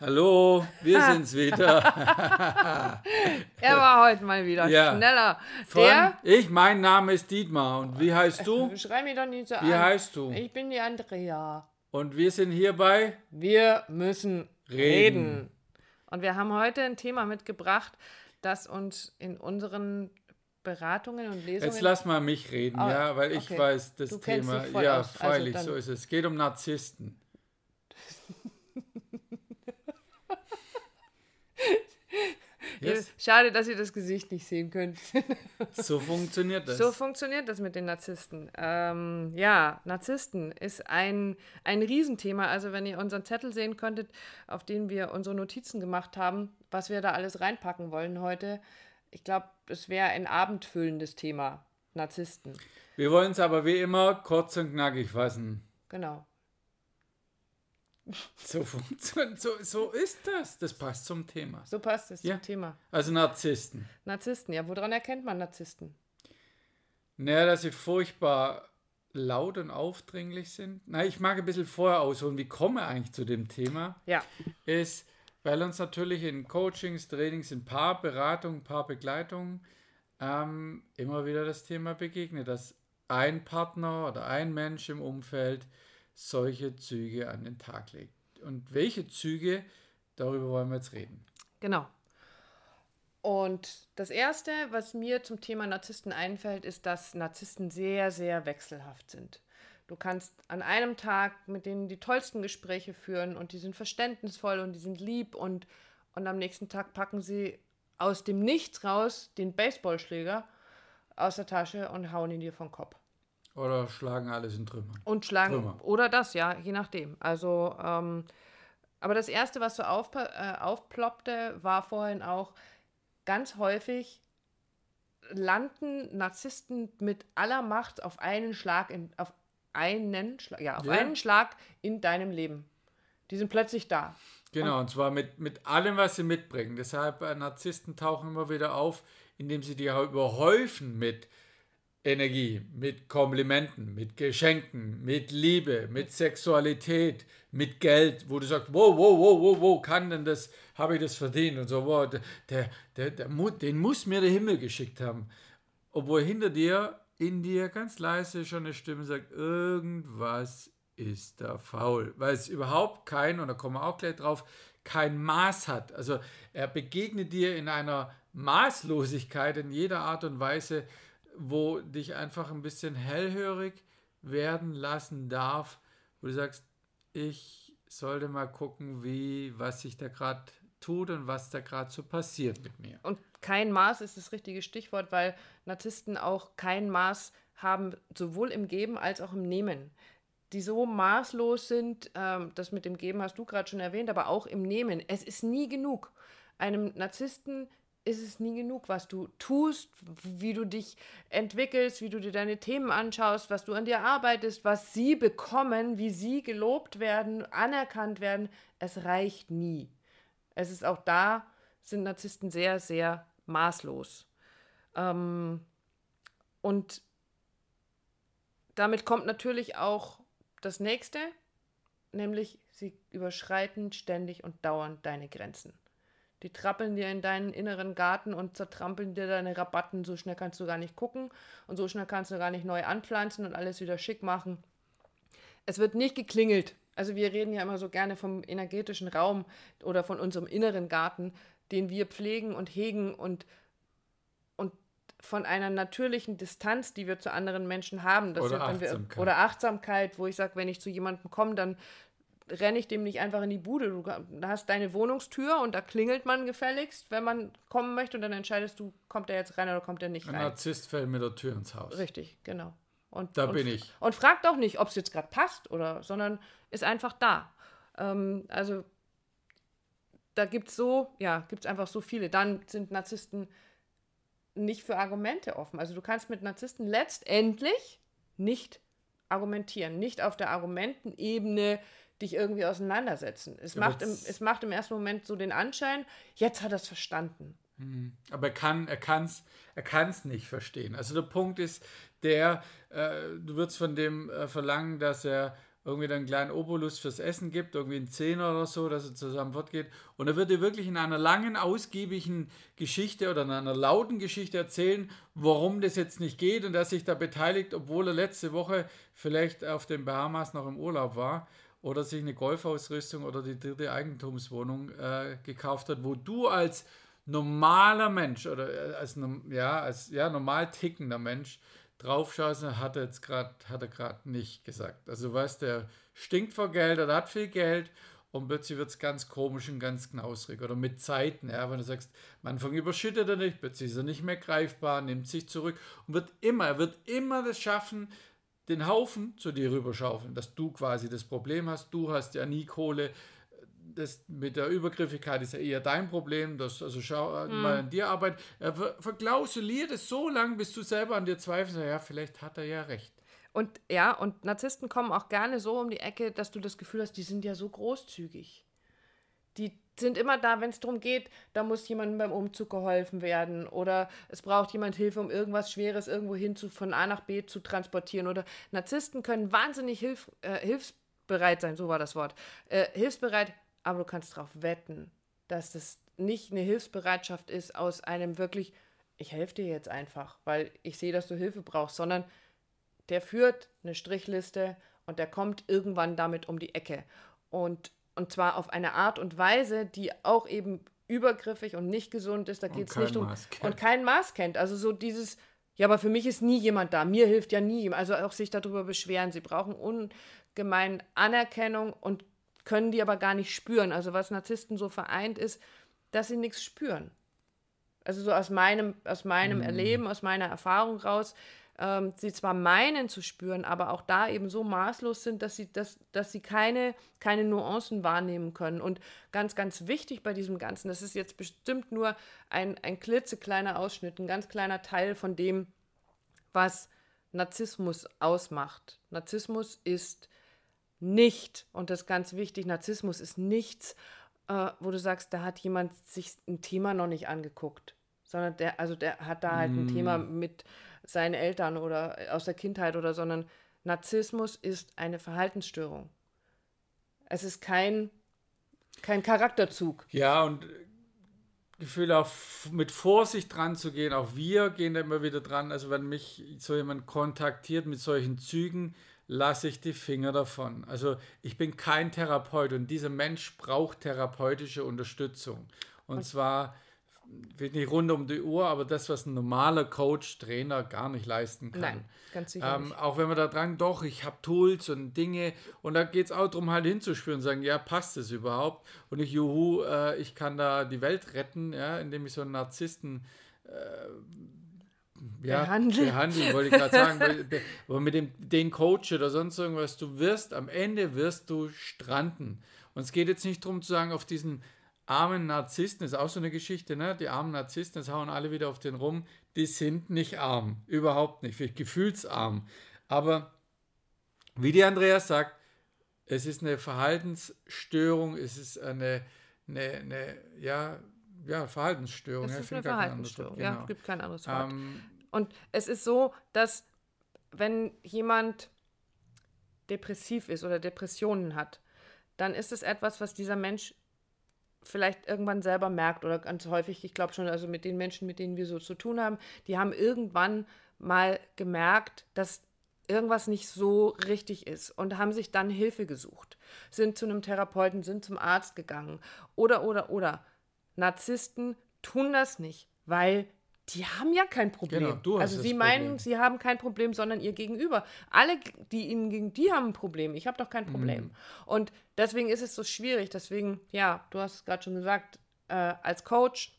Hallo, wir sind's wieder. er war heute mal wieder ja. schneller. Von, Der, ich, mein Name ist Dietmar und wie heißt du? Schrei mich doch nicht so wie an. Wie heißt du? Ich bin die Andrea. Und wir sind hierbei? Wir müssen reden. reden. Und wir haben heute ein Thema mitgebracht, das uns in unseren Beratungen und Lesungen. Jetzt lass mal mich reden, oh, ja, weil ich okay. weiß das du Thema. ja, aus. Also freilich, also so ist es. Es geht um Narzissten. Yes. Schade, dass ihr das Gesicht nicht sehen könnt. so funktioniert das. So funktioniert das mit den Narzissten. Ähm, ja, Narzissten ist ein, ein Riesenthema. Also wenn ihr unseren Zettel sehen könntet, auf den wir unsere Notizen gemacht haben, was wir da alles reinpacken wollen heute, ich glaube, es wäre ein abendfüllendes Thema. Narzissten. Wir wollen es aber wie immer kurz und knackig fassen. Genau. So, so, so ist das. Das passt zum Thema. So passt es ja. zum Thema. Also Narzissten. Narzissten, ja. Woran erkennt man Narzissten? Naja, dass sie furchtbar laut und aufdringlich sind. Na, ich mag ein bisschen vorher ausholen, wie komme ich eigentlich zu dem Thema? Ja. Ist, weil uns natürlich in Coachings, Trainings, in Paarberatungen, Paarbegleitungen ähm, immer wieder das Thema begegnet, dass ein Partner oder ein Mensch im Umfeld solche Züge an den Tag legt. Und welche Züge, darüber wollen wir jetzt reden. Genau. Und das Erste, was mir zum Thema Narzissten einfällt, ist, dass Narzissten sehr, sehr wechselhaft sind. Du kannst an einem Tag mit denen die tollsten Gespräche führen und die sind verständnisvoll und die sind lieb und, und am nächsten Tag packen sie aus dem Nichts raus den Baseballschläger aus der Tasche und hauen ihn dir vom Kopf. Oder schlagen alles in Trümmer. Und schlagen, Trümmer. oder das, ja, je nachdem. Also, ähm, aber das Erste, was so auf, äh, aufploppte, war vorhin auch ganz häufig, landen Narzissten mit aller Macht auf einen Schlag, in, auf einen Schlag, ja, auf ja. einen Schlag in deinem Leben. Die sind plötzlich da. Genau, und, und zwar mit, mit allem, was sie mitbringen. Deshalb äh, Narzissten tauchen immer wieder auf, indem sie dir überhäufen mit Energie, mit Komplimenten, mit Geschenken, mit Liebe, mit Sexualität, mit Geld, wo du sagst, wow, wow, wow, wow, wow, kann denn das, habe ich das verdient und so, wow, der, der, der, der, den muss mir der Himmel geschickt haben. Obwohl hinter dir, in dir ganz leise schon eine Stimme sagt, irgendwas ist da faul, weil es überhaupt kein, und da kommen wir auch gleich drauf, kein Maß hat. Also er begegnet dir in einer Maßlosigkeit in jeder Art und Weise, wo dich einfach ein bisschen hellhörig werden lassen darf, wo du sagst, ich sollte mal gucken, wie, was sich da gerade tut und was da gerade so passiert mit mir. Und kein Maß ist das richtige Stichwort, weil Narzissten auch kein Maß haben, sowohl im Geben als auch im Nehmen. Die so maßlos sind, ähm, das mit dem Geben hast du gerade schon erwähnt, aber auch im Nehmen. Es ist nie genug. Einem Narzissten ist es nie genug, was du tust, wie du dich entwickelst, wie du dir deine Themen anschaust, was du an dir arbeitest, was sie bekommen, wie sie gelobt werden, anerkannt werden. Es reicht nie. Es ist auch da, sind Narzissten sehr, sehr maßlos. Ähm, und damit kommt natürlich auch das nächste, nämlich sie überschreiten ständig und dauernd deine Grenzen. Die trappeln dir in deinen inneren Garten und zertrampeln dir deine Rabatten. So schnell kannst du gar nicht gucken und so schnell kannst du gar nicht neu anpflanzen und alles wieder schick machen. Es wird nicht geklingelt. Also wir reden ja immer so gerne vom energetischen Raum oder von unserem inneren Garten, den wir pflegen und hegen und, und von einer natürlichen Distanz, die wir zu anderen Menschen haben. oder, Achtsamkeit. Wir, oder Achtsamkeit, wo ich sage, wenn ich zu jemandem komme, dann renne ich dem nicht einfach in die Bude. Du hast deine Wohnungstür und da klingelt man gefälligst, wenn man kommen möchte und dann entscheidest du, kommt er jetzt rein oder kommt er nicht rein. Ein Narzisst fällt mit der Tür ins Haus. Richtig, genau. Und, da und, bin ich. Und fragt auch nicht, ob es jetzt gerade passt oder, sondern ist einfach da. Ähm, also da gibt es so, ja, gibt es einfach so viele. Dann sind Narzissten nicht für Argumente offen. Also du kannst mit Narzissten letztendlich nicht argumentieren, nicht auf der Argumentenebene dich irgendwie auseinandersetzen. Es, macht im, es macht im ersten Moment so den Anschein, jetzt hat er es verstanden. Mhm. Aber er kann er kann's er kann's nicht verstehen. Also der Punkt ist der äh, du würdest von dem äh, verlangen, dass er irgendwie dann einen kleinen Obolus fürs Essen gibt, irgendwie einen Zehner oder so, dass er zusammen fortgeht. Und er wird dir wirklich in einer langen, ausgiebigen Geschichte oder in einer lauten Geschichte erzählen, warum das jetzt nicht geht und er sich da beteiligt, obwohl er letzte Woche vielleicht auf den Bahamas noch im Urlaub war oder sich eine Golfausrüstung oder die dritte Eigentumswohnung äh, gekauft hat, wo du als normaler Mensch oder äh, als, ja, als ja, normal tickender Mensch draufschaust, hat er jetzt gerade, hat er gerade nicht gesagt. Also du weißt, der stinkt vor Geld, er hat viel Geld und plötzlich wird es ganz komisch und ganz knausrig. Oder mit Zeiten, ja, wenn du sagst, am Anfang überschüttet er nicht, plötzlich ist er nicht mehr greifbar, nimmt sich zurück und wird immer, er wird immer das schaffen, den Haufen zu dir rüberschaufeln, dass du quasi das Problem hast, du hast ja nie Kohle, das mit der Übergriffigkeit ist ja eher dein Problem, dass also schau mhm. mal an dir arbeitet. Er verklausuliert es so lange, bis du selber an dir zweifelst, ja, vielleicht hat er ja recht. Und ja, und Narzissten kommen auch gerne so um die Ecke, dass du das Gefühl hast, die sind ja so großzügig. Die sind immer da, wenn es darum geht, da muss jemandem beim Umzug geholfen werden oder es braucht jemand Hilfe, um irgendwas Schweres irgendwo hin zu, von A nach B zu transportieren. Oder Narzissten können wahnsinnig hilf, äh, hilfsbereit sein, so war das Wort. Äh, hilfsbereit, aber du kannst darauf wetten, dass das nicht eine Hilfsbereitschaft ist aus einem wirklich, ich helfe dir jetzt einfach, weil ich sehe, dass du Hilfe brauchst, sondern der führt eine Strichliste und der kommt irgendwann damit um die Ecke. Und, und zwar auf eine Art und Weise, die auch eben übergriffig und nicht gesund ist. Da geht es nicht um. Und kein Maß kennt. Also so dieses, ja, aber für mich ist nie jemand da. Mir hilft ja nie. Also auch sich darüber beschweren. Sie brauchen ungemein Anerkennung und können die aber gar nicht spüren. Also was Narzissten so vereint ist, dass sie nichts spüren. Also so aus meinem, aus meinem mm. Erleben, aus meiner Erfahrung raus, ähm, sie zwar meinen zu spüren, aber auch da eben so maßlos sind, dass sie, dass, dass sie keine, keine Nuancen wahrnehmen können. Und ganz, ganz wichtig bei diesem Ganzen, das ist jetzt bestimmt nur ein, ein klitzekleiner Ausschnitt, ein ganz kleiner Teil von dem, was Narzissmus ausmacht. Narzissmus ist nicht, und das ist ganz wichtig, Narzissmus ist nichts, äh, wo du sagst, da hat jemand sich ein Thema noch nicht angeguckt, sondern der, also der hat da halt mm. ein Thema mit seinen Eltern oder aus der Kindheit oder, sondern Narzissmus ist eine Verhaltensstörung. Es ist kein, kein Charakterzug. Ja, und Gefühl auch mit Vorsicht dran zu gehen, auch wir gehen da immer wieder dran. Also wenn mich so jemand kontaktiert mit solchen Zügen, lasse ich die Finger davon. Also ich bin kein Therapeut und dieser Mensch braucht therapeutische Unterstützung. Und okay. zwar nicht rund um die Uhr, aber das, was ein normaler Coach, Trainer gar nicht leisten kann. Nein, ganz sicher. Ähm, auch wenn wir da dran, doch, ich habe Tools und Dinge und da geht es auch darum, halt hinzuspüren und sagen, ja, passt es überhaupt? Und nicht, juhu, äh, ich kann da die Welt retten, ja, indem ich so einen Narzissten äh, ja, behandeln. behandeln, wollte ich gerade sagen. aber mit dem, den Coach oder sonst irgendwas, du wirst, am Ende wirst du stranden. Und es geht jetzt nicht darum zu sagen, auf diesen armen Narzissten, ist auch so eine Geschichte, ne? Die armen Narzissten, das hauen alle wieder auf den rum, die sind nicht arm. Überhaupt nicht, vielleicht gefühlsarm. Aber wie die Andreas sagt, es ist eine Verhaltensstörung, es ist eine, eine, eine ja, ja, Verhaltensstörung. Es ist eine Verhaltensstörung, ja, genau. gibt kein anderes Wort. Ähm, und es ist so, dass wenn jemand depressiv ist oder Depressionen hat, dann ist es etwas, was dieser Mensch vielleicht irgendwann selber merkt oder ganz häufig, ich glaube schon, also mit den Menschen, mit denen wir so zu tun haben, die haben irgendwann mal gemerkt, dass irgendwas nicht so richtig ist und haben sich dann Hilfe gesucht, sind zu einem Therapeuten, sind zum Arzt gegangen oder, oder, oder. Narzissten tun das nicht, weil die haben ja kein Problem. Genau, du hast also sie meinen, Problem. sie haben kein Problem, sondern ihr Gegenüber. Alle, die ihnen gegen die haben ein Problem. Ich habe doch kein Problem. Mhm. Und deswegen ist es so schwierig. Deswegen, ja, du hast es gerade schon gesagt, äh, als Coach,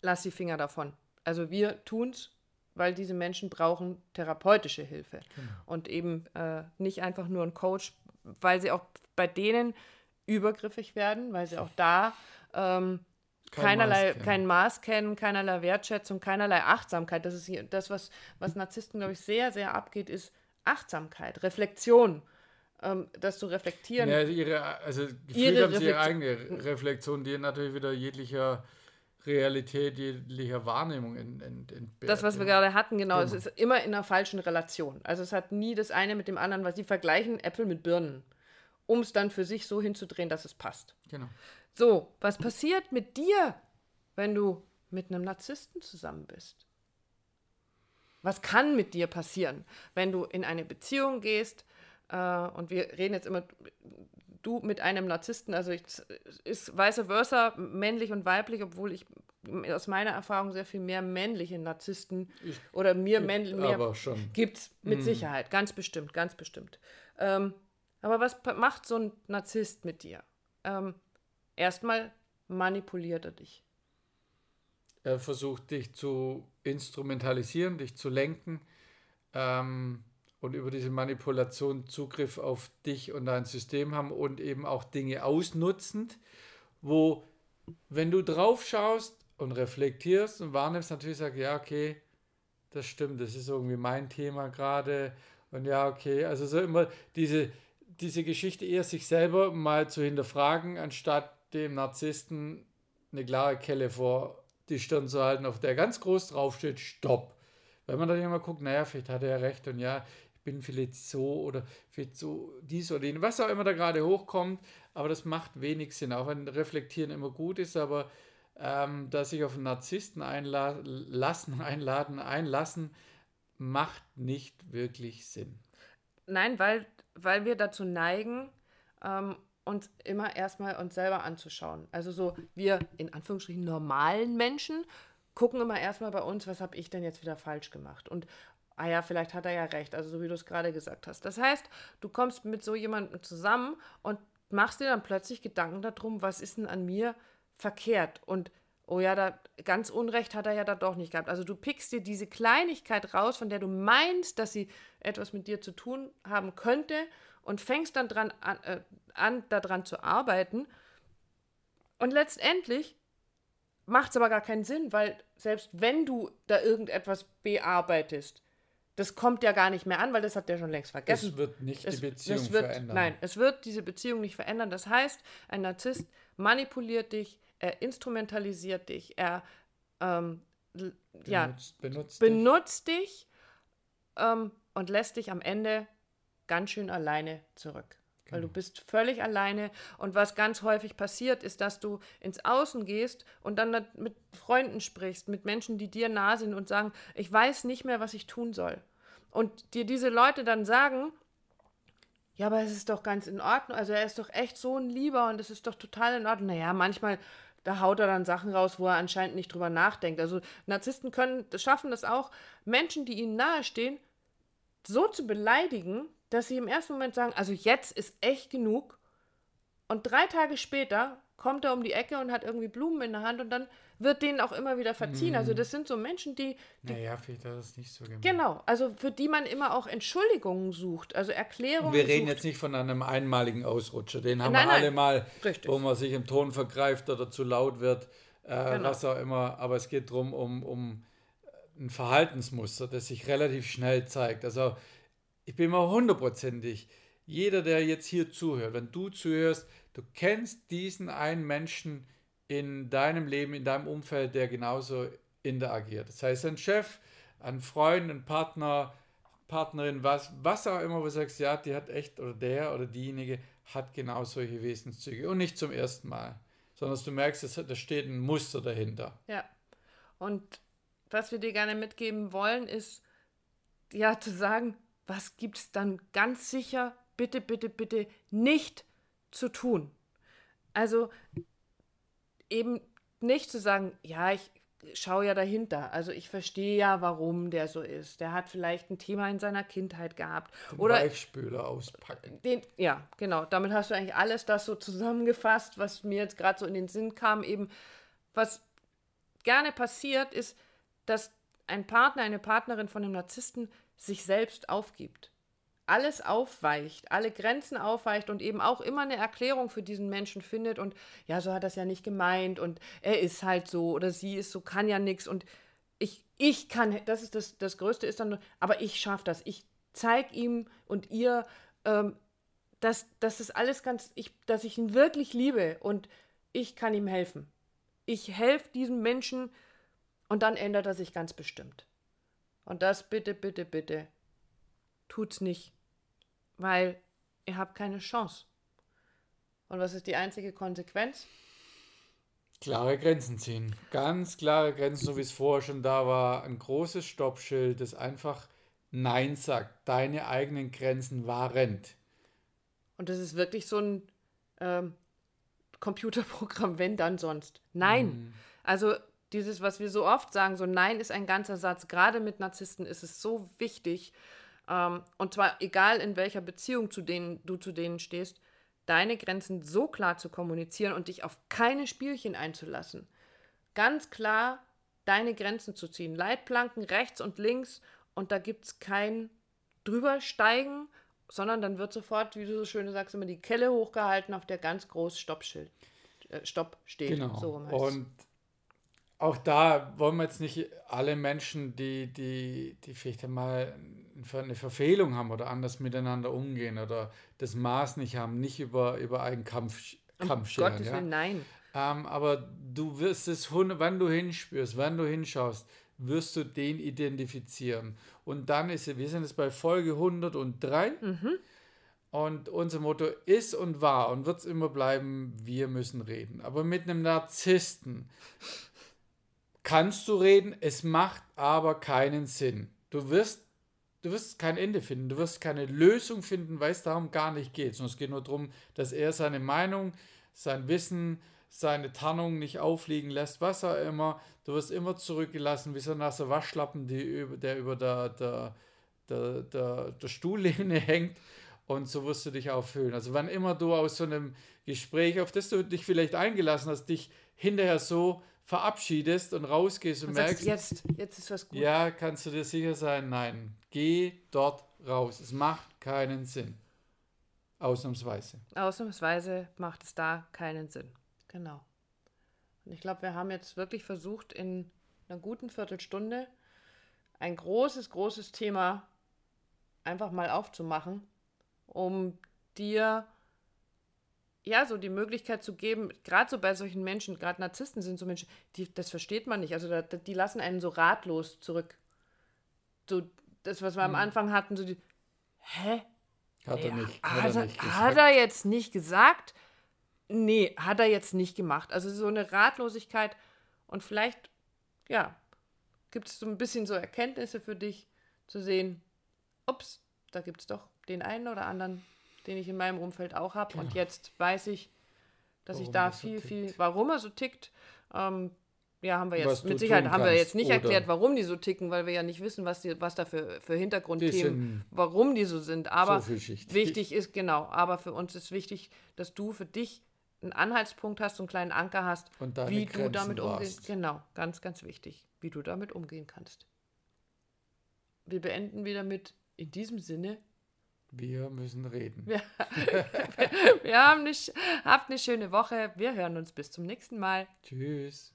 lass die Finger davon. Also wir tun es, weil diese Menschen brauchen therapeutische Hilfe. Genau. Und eben äh, nicht einfach nur ein Coach, weil sie auch bei denen übergriffig werden, weil sie auch da ähm, kein keinerlei, Maß kein Maß kennen, keinerlei Wertschätzung, keinerlei Achtsamkeit. Das ist das, was, was Narzissten, glaube ich, sehr, sehr abgeht, ist Achtsamkeit, Reflexion. Ähm, das zu reflektieren. Ja, ihre, also gefühlt ihre haben sie ihre eigene Reflexion, die natürlich wieder jeglicher Realität jeglicher Wahrnehmung ent, ent, entbehrt. Das, was wir gerade hatten, genau, genau, es ist immer in einer falschen Relation. Also es hat nie das eine mit dem anderen, weil sie vergleichen Äpfel mit Birnen, um es dann für sich so hinzudrehen, dass es passt. Genau. So, was passiert mit dir, wenn du mit einem Narzissten zusammen bist? Was kann mit dir passieren, wenn du in eine Beziehung gehst? Äh, und wir reden jetzt immer, du mit einem Narzissten, also ich, ist vice versa männlich und weiblich, obwohl ich aus meiner Erfahrung sehr viel mehr männliche Narzissten ich, oder mir männlich mehr gibt es mit mm. Sicherheit, ganz bestimmt, ganz bestimmt. Ähm, aber was macht so ein Narzisst mit dir? Ähm, erstmal manipuliert er dich. Er versucht dich zu instrumentalisieren, dich zu lenken ähm, und über diese Manipulation Zugriff auf dich und dein System haben und eben auch Dinge ausnutzend, wo, wenn du drauf schaust und reflektierst und wahrnimmst, natürlich sagst, ja, okay, das stimmt, das ist irgendwie mein Thema gerade und ja, okay, also so immer diese, diese Geschichte eher sich selber mal zu hinterfragen, anstatt dem Narzissten eine klare Kelle vor die Stirn zu halten, auf der ganz groß draufsteht, Stopp. Wenn man dann immer guckt, naja, vielleicht hat er ja recht und ja, ich bin vielleicht so oder vielleicht so dies oder jenes, was auch immer da gerade hochkommt, aber das macht wenig Sinn, auch wenn Reflektieren immer gut ist, aber ähm, dass sich auf einen Narzissten einlassen, einladen, einlassen, macht nicht wirklich Sinn. Nein, weil, weil wir dazu neigen, ähm, uns immer erstmal uns selber anzuschauen. Also so wir in Anführungsstrichen normalen Menschen gucken immer erstmal bei uns, was habe ich denn jetzt wieder falsch gemacht? Und ah ja, vielleicht hat er ja recht, also so wie du es gerade gesagt hast. Das heißt, du kommst mit so jemandem zusammen und machst dir dann plötzlich Gedanken darum, was ist denn an mir verkehrt und oh ja, da ganz Unrecht hat er ja da doch nicht gehabt. Also du pickst dir diese Kleinigkeit raus, von der du meinst, dass sie etwas mit dir zu tun haben könnte und fängst dann dran an, äh, an daran zu arbeiten. Und letztendlich macht es aber gar keinen Sinn, weil selbst wenn du da irgendetwas bearbeitest, das kommt ja gar nicht mehr an, weil das hat der schon längst vergessen. Es wird nicht es, die Beziehung wird, verändern. Nein, es wird diese Beziehung nicht verändern. Das heißt, ein Narzisst manipuliert dich, er instrumentalisiert dich, er ähm, benutzt, ja, benutzt, benutzt dich, dich ähm, und lässt dich am Ende ganz schön alleine zurück. Genau. Weil du genau. bist völlig alleine. Und was ganz häufig passiert, ist, dass du ins Außen gehst und dann mit Freunden sprichst, mit Menschen, die dir nah sind und sagen, ich weiß nicht mehr, was ich tun soll. Und dir diese Leute dann sagen, ja, aber es ist doch ganz in Ordnung. Also er ist doch echt so ein Lieber und es ist doch total in Ordnung. Naja, manchmal, da haut er dann Sachen raus, wo er anscheinend nicht drüber nachdenkt. Also Narzissten können, schaffen das auch, Menschen, die ihnen nahestehen, so zu beleidigen, dass sie im ersten Moment sagen, also jetzt ist echt genug. Und drei Tage später kommt er um die Ecke und hat irgendwie Blumen in der Hand und dann wird denen auch immer wieder verziehen. Also mhm. das sind so Menschen, die... die naja, vielleicht hat das nicht so gemacht. Genau, also für die man immer auch Entschuldigungen sucht, also Erklärungen Wir reden sucht. jetzt nicht von einem einmaligen Ausrutscher, den haben nein, wir alle mal, Richtig. wo man sich im Ton vergreift oder zu laut wird, äh, genau. was auch immer. Aber es geht darum, um, um ein Verhaltensmuster, das sich relativ schnell zeigt. Also ich bin mir hundertprozentig, jeder, der jetzt hier zuhört, wenn du zuhörst, du kennst diesen einen Menschen in deinem Leben, in deinem Umfeld, der genauso interagiert. Das heißt, ein Chef, ein Freund, ein Partner, Partnerin, was, was auch immer, wo du sagst, ja, die hat echt, oder der oder diejenige hat genau solche Wesenszüge. Und nicht zum ersten Mal, sondern du merkst, da steht ein Muster dahinter. Ja. Und was wir dir gerne mitgeben wollen, ist, ja, zu sagen, was gibt es dann ganz sicher, bitte, bitte, bitte nicht zu tun? Also eben nicht zu sagen, ja, ich schaue ja dahinter. Also ich verstehe ja, warum der so ist. Der hat vielleicht ein Thema in seiner Kindheit gehabt. Den oder Weichspüler auspacken. Den, ja, genau. Damit hast du eigentlich alles das so zusammengefasst, was mir jetzt gerade so in den Sinn kam. Eben, was gerne passiert, ist, dass ein Partner, eine Partnerin von einem Narzissten sich selbst aufgibt. Alles aufweicht, alle Grenzen aufweicht und eben auch immer eine Erklärung für diesen Menschen findet und ja, so hat es ja nicht gemeint und er ist halt so oder sie ist so, kann ja nichts und ich, ich kann, das ist das, das Größte ist dann, aber ich schaffe das. Ich zeige ihm und ihr, ähm, dass, das alles ganz, ich, dass ich ihn wirklich liebe und ich kann ihm helfen. ich helfe diesem Menschen und dann ändert er sich ganz bestimmt. Und das bitte, bitte, bitte, tut's nicht, weil ihr habt keine Chance. Und was ist die einzige Konsequenz? Klare Grenzen ziehen. Ganz klare Grenzen, so wie es vorher schon da war. Ein großes Stoppschild, das einfach Nein sagt. Deine eigenen Grenzen wahrend. Und das ist wirklich so ein ähm, Computerprogramm, wenn dann sonst. Nein. Mhm. Also dieses, was wir so oft sagen, so Nein ist ein ganzer Satz. Gerade mit Narzissten ist es so wichtig. Ähm, und zwar egal in welcher Beziehung zu denen du zu denen stehst deine Grenzen so klar zu kommunizieren und dich auf keine Spielchen einzulassen. Ganz klar deine Grenzen zu ziehen. Leitplanken rechts und links und da gibt es kein drübersteigen, sondern dann wird sofort, wie du so schön sagst, immer die Kelle hochgehalten, auf der ganz groß Stoppschild, äh, Stopp steht. Genau. So und auch da wollen wir jetzt nicht alle Menschen, die, die, die vielleicht einmal eine Verfehlung haben oder anders miteinander umgehen oder das Maß nicht haben, nicht über, über einen Kampf, Kampf um scheren. Gottes ja? nein. Ähm, aber du wirst es, wenn du hinspürst, wenn du hinschaust, wirst du den identifizieren. Und dann ist, wir sind jetzt bei Folge 103. Mhm. Und unser Motto ist und war und wird es immer bleiben, wir müssen reden. Aber mit einem Narzissten kannst du reden, es macht aber keinen Sinn. Du wirst, du wirst kein Ende finden, du wirst keine Lösung finden, weil es darum gar nicht geht, sondern es geht nur darum, dass er seine Meinung, sein Wissen, seine Tarnung nicht aufliegen lässt, was auch immer. Du wirst immer zurückgelassen, wie so ein nasser Waschlappen, die der über der, der, der, der, der Stuhllehne hängt. Und so wirst du dich auch fühlen. Also wann immer du aus so einem Gespräch, auf das du dich vielleicht eingelassen hast, dich hinterher so verabschiedest und rausgehst und, und merkst, jetzt, jetzt ist was gut. Ja, kannst du dir sicher sein, nein, geh dort raus. Es macht keinen Sinn. Ausnahmsweise. Ausnahmsweise macht es da keinen Sinn. Genau. Und ich glaube, wir haben jetzt wirklich versucht, in einer guten Viertelstunde ein großes, großes Thema einfach mal aufzumachen, um dir ja, so die Möglichkeit zu geben, gerade so bei solchen Menschen, gerade Narzissten sind so Menschen, die, das versteht man nicht. Also da, die lassen einen so ratlos zurück. So das, was wir am hm. Anfang hatten, so die, hä? Hat er nicht. Hat, hat, er, nicht hat er jetzt nicht gesagt? Nee, hat er jetzt nicht gemacht. Also so eine Ratlosigkeit und vielleicht, ja, gibt es so ein bisschen so Erkenntnisse für dich, zu sehen, ups, da gibt es doch den einen oder anderen den ich in meinem Umfeld auch habe. Genau. Und jetzt weiß ich, dass warum ich da viel, so viel, warum er so tickt. Ähm, ja, haben wir jetzt, mit Sicherheit haben wir jetzt nicht erklärt, warum die so ticken, weil wir ja nicht wissen, was, die, was da für, für Hintergrundthemen, warum die so sind. Aber so wichtig ist, genau, aber für uns ist wichtig, dass du für dich einen Anhaltspunkt hast, einen kleinen Anker hast, wie Grenzen du damit umgehen Genau, ganz, ganz wichtig, wie du damit umgehen kannst. Wir beenden wieder mit, in diesem Sinne, wir müssen reden. Wir, wir haben nicht, habt eine schöne Woche. Wir hören uns bis zum nächsten Mal. Tschüss.